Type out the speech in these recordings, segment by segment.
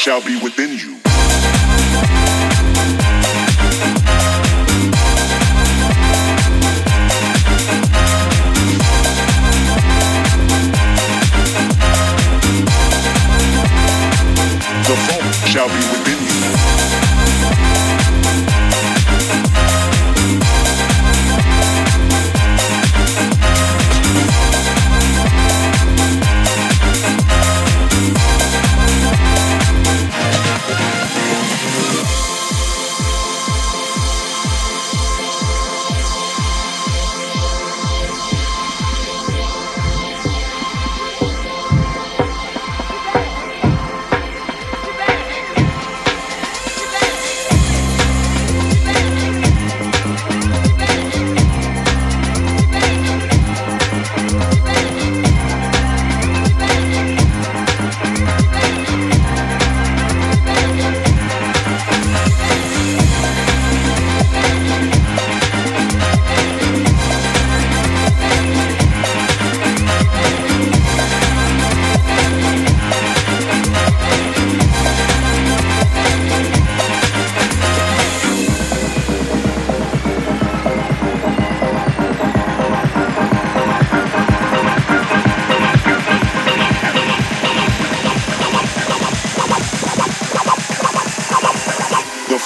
shall be within you. The fault shall be within you.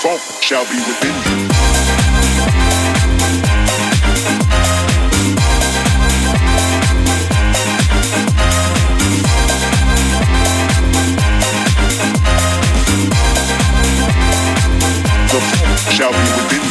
funk shall be within you. shall be within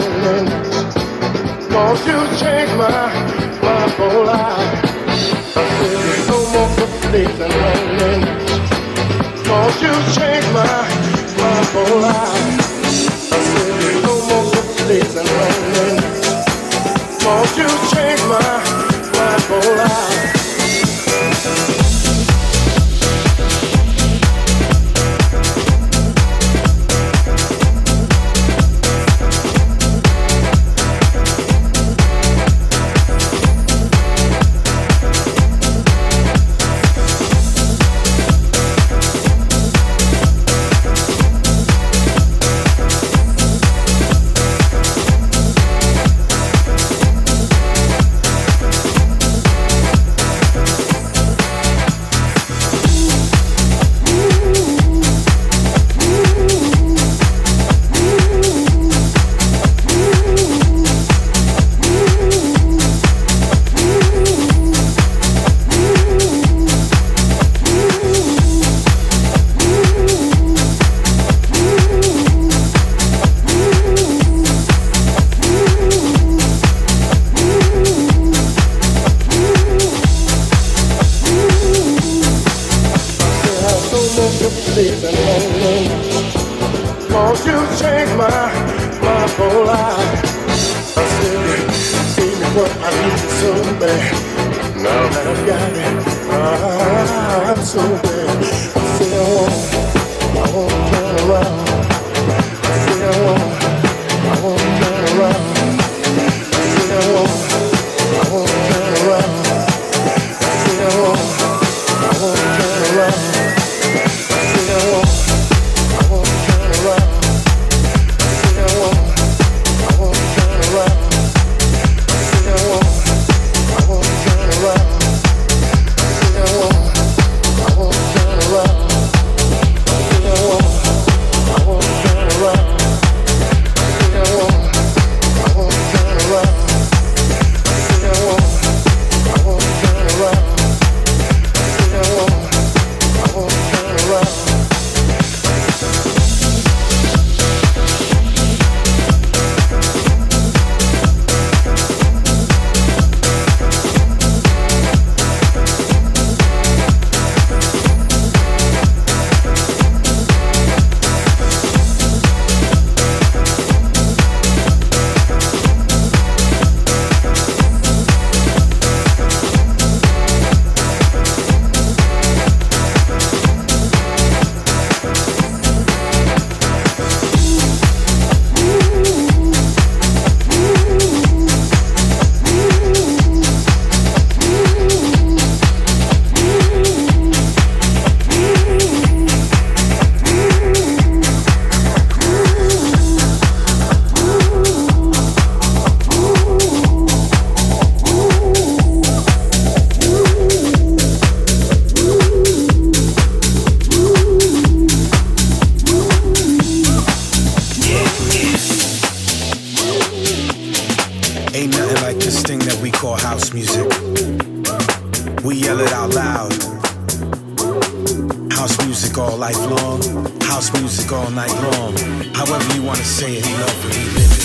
darling. Won't you change my my whole life? I said there's no more complaining, darling. Won't you change my whole life? house music all night long. However you wanna say it, he love what he.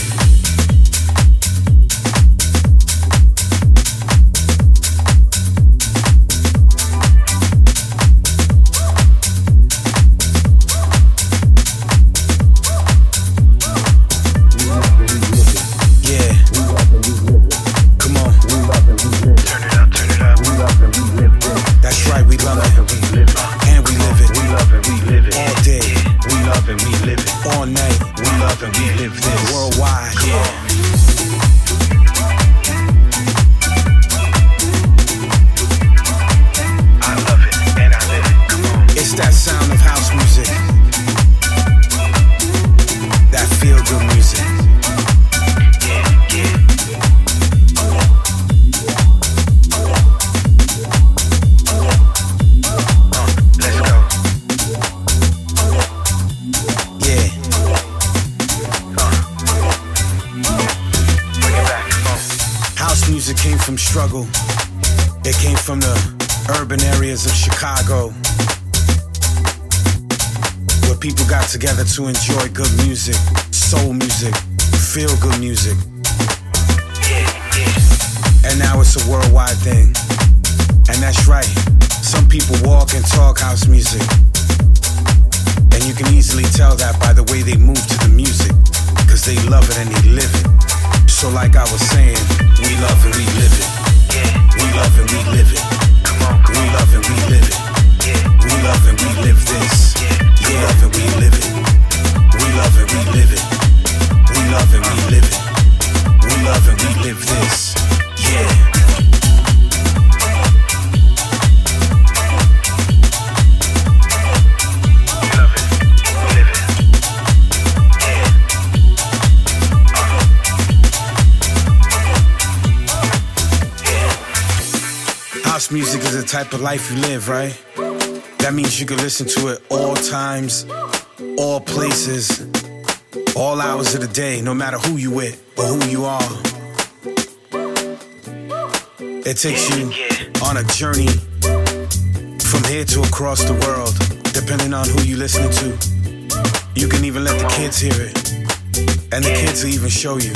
To enjoy good music, soul music, feel good music. And now it's a worldwide thing. And that's right, some people walk and talk house music. And you can easily tell that by the way they move to the music, because they love it and they live it. So, like I was saying, we love and we live it. We love and we live it. We love and we live it. We love and we live this. We love we live it. We love it, we live it. We love it, we live it. We love it, we live this. Type of life you live, right? That means you can listen to it all times, all places, all hours of the day, no matter who you with or who you are. It takes you on a journey from here to across the world, depending on who you listening to. You can even let the kids hear it, and the kids will even show you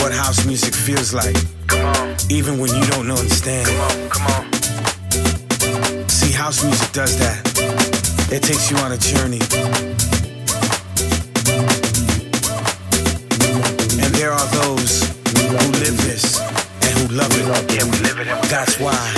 what house music feels like, even when you don't understand. See, House music does that. It takes you on a journey. And there are those who live this and who love it. Yeah, we live it. That's why.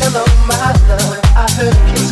Hello, my love, I heard you.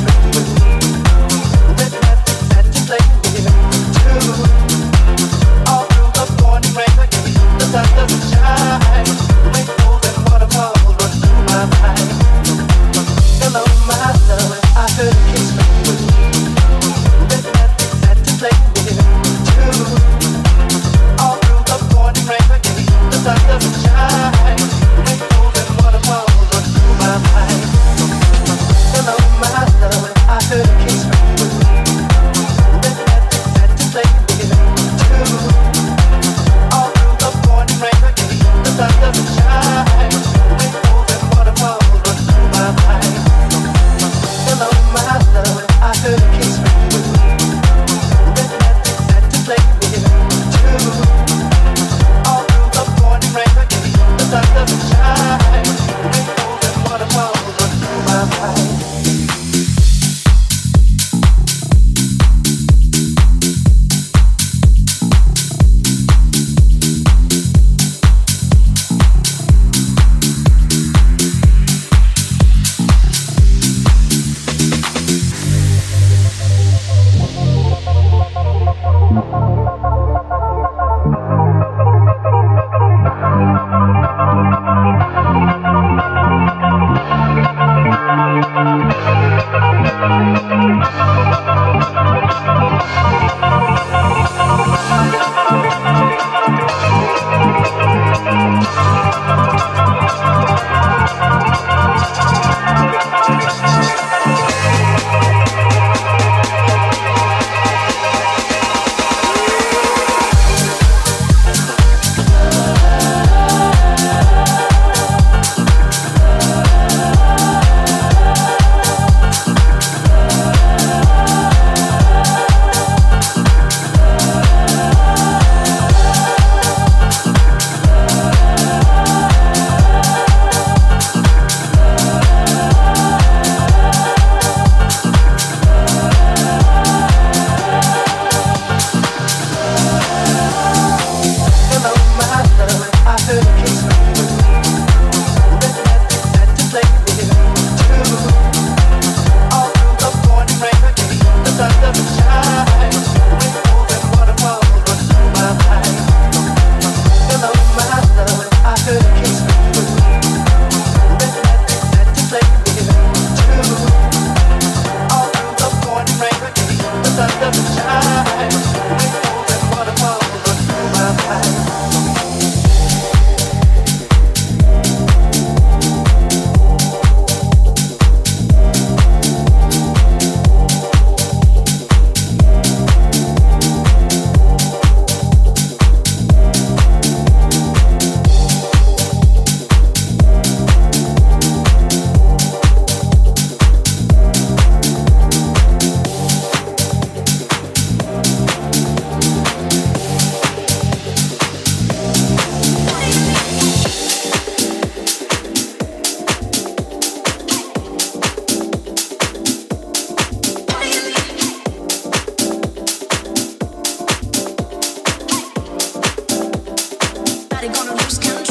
They gonna lose count.